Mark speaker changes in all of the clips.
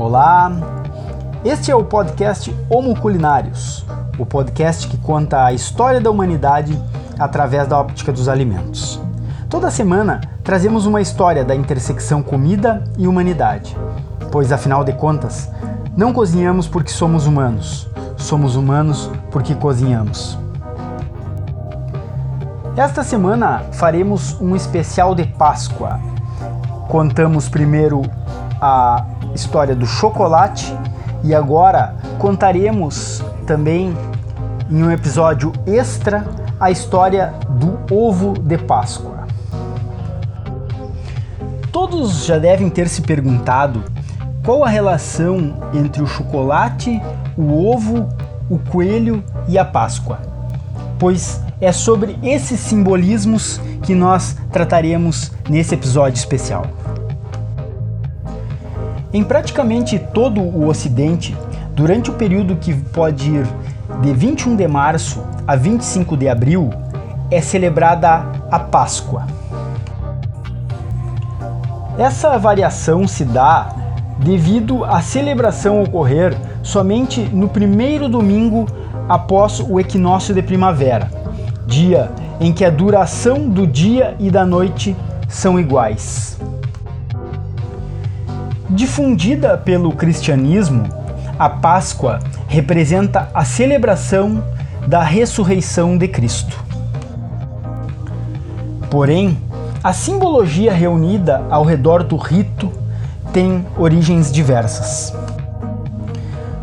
Speaker 1: Olá, este é o podcast Homo Culinários, o podcast que conta a história da humanidade através da óptica dos alimentos. Toda semana trazemos uma história da intersecção comida e humanidade, pois afinal de contas, não cozinhamos porque somos humanos, somos humanos porque cozinhamos. Esta semana faremos um especial de Páscoa. Contamos primeiro a história do chocolate e agora contaremos também em um episódio extra a história do ovo de Páscoa. Todos já devem ter se perguntado qual a relação entre o chocolate, o ovo, o coelho e a Páscoa, pois é sobre esses simbolismos que nós trataremos nesse episódio especial. Em praticamente todo o Ocidente, durante o período que pode ir de 21 de março a 25 de abril, é celebrada a Páscoa. Essa variação se dá devido à celebração ocorrer somente no primeiro domingo após o equinócio de primavera, dia em que a duração do dia e da noite são iguais. Difundida pelo cristianismo, a Páscoa representa a celebração da ressurreição de Cristo. Porém, a simbologia reunida ao redor do rito tem origens diversas.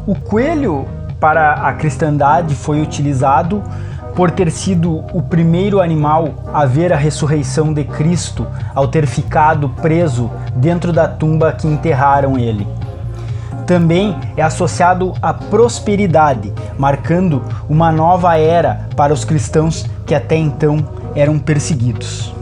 Speaker 1: O coelho para a cristandade foi utilizado por ter sido o primeiro animal a ver a ressurreição de Cristo ao ter ficado preso dentro da tumba que enterraram ele. Também é associado à prosperidade, marcando uma nova era para os cristãos que até então eram perseguidos.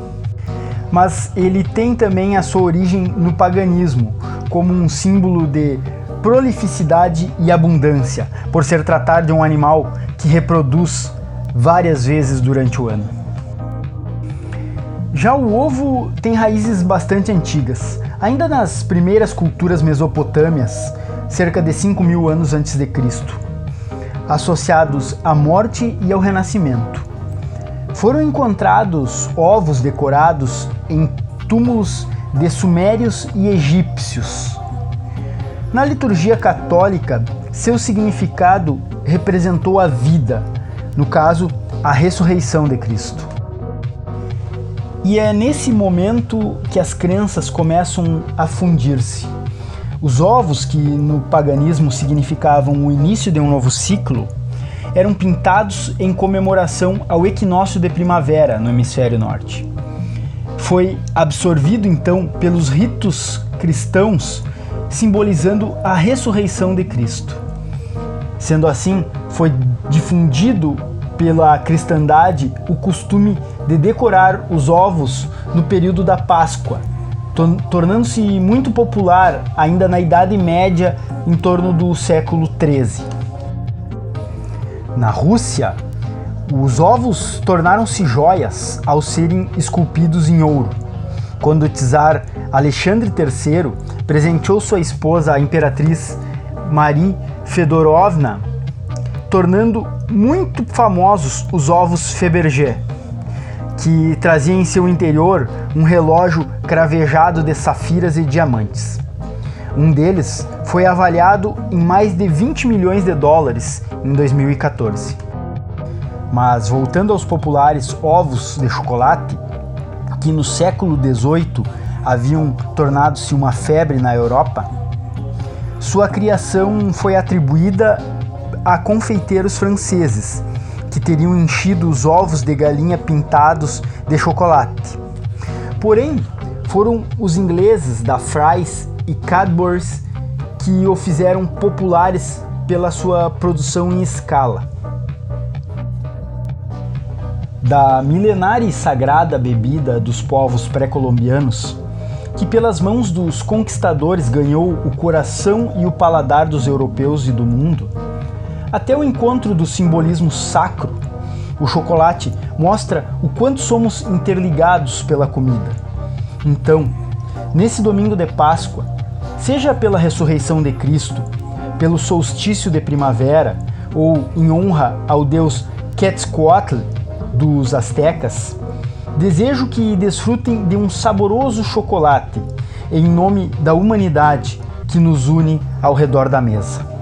Speaker 1: Mas ele tem também a sua origem no paganismo, como um símbolo de prolificidade e abundância, por ser tratado de um animal que reproduz várias vezes durante o ano. Já o ovo tem raízes bastante antigas. Ainda nas primeiras culturas mesopotâmias, cerca de 5 mil anos antes de Cristo, associados à morte e ao renascimento. Foram encontrados ovos decorados em túmulos de sumérios e egípcios. Na liturgia católica, seu significado representou a vida, no caso, a ressurreição de Cristo. E é nesse momento que as crenças começam a fundir-se. Os ovos, que no paganismo significavam o início de um novo ciclo, eram pintados em comemoração ao equinócio de primavera no hemisfério norte. Foi absorvido então pelos ritos cristãos, simbolizando a ressurreição de Cristo. Sendo assim, foi difundido pela cristandade o costume de decorar os ovos no período da Páscoa, tornando-se muito popular ainda na Idade Média, em torno do século XIII. Na Rússia, os ovos tornaram-se joias ao serem esculpidos em ouro, quando o czar Alexandre III presenteou sua esposa, a imperatriz Marie Fedorovna, tornando muito famosos os ovos Fabergé, que trazia em seu interior um relógio cravejado de safiras e diamantes. Um deles foi avaliado em mais de 20 milhões de dólares em 2014. Mas voltando aos populares ovos de chocolate, que no século XVIII haviam tornado-se uma febre na Europa, sua criação foi atribuída a confeiteiros franceses, que teriam enchido os ovos de galinha pintados de chocolate. Porém, foram os ingleses da Fry's e Cadbury's que o fizeram populares pela sua produção em escala. Da milenária e sagrada bebida dos povos pré-colombianos, que pelas mãos dos conquistadores ganhou o coração e o paladar dos europeus e do mundo, até o encontro do simbolismo sacro, o chocolate mostra o quanto somos interligados pela comida. Então, nesse domingo de Páscoa, Seja pela ressurreição de Cristo, pelo solstício de primavera ou em honra ao deus Quetzalcoatl dos astecas, desejo que desfrutem de um saboroso chocolate em nome da humanidade que nos une ao redor da mesa.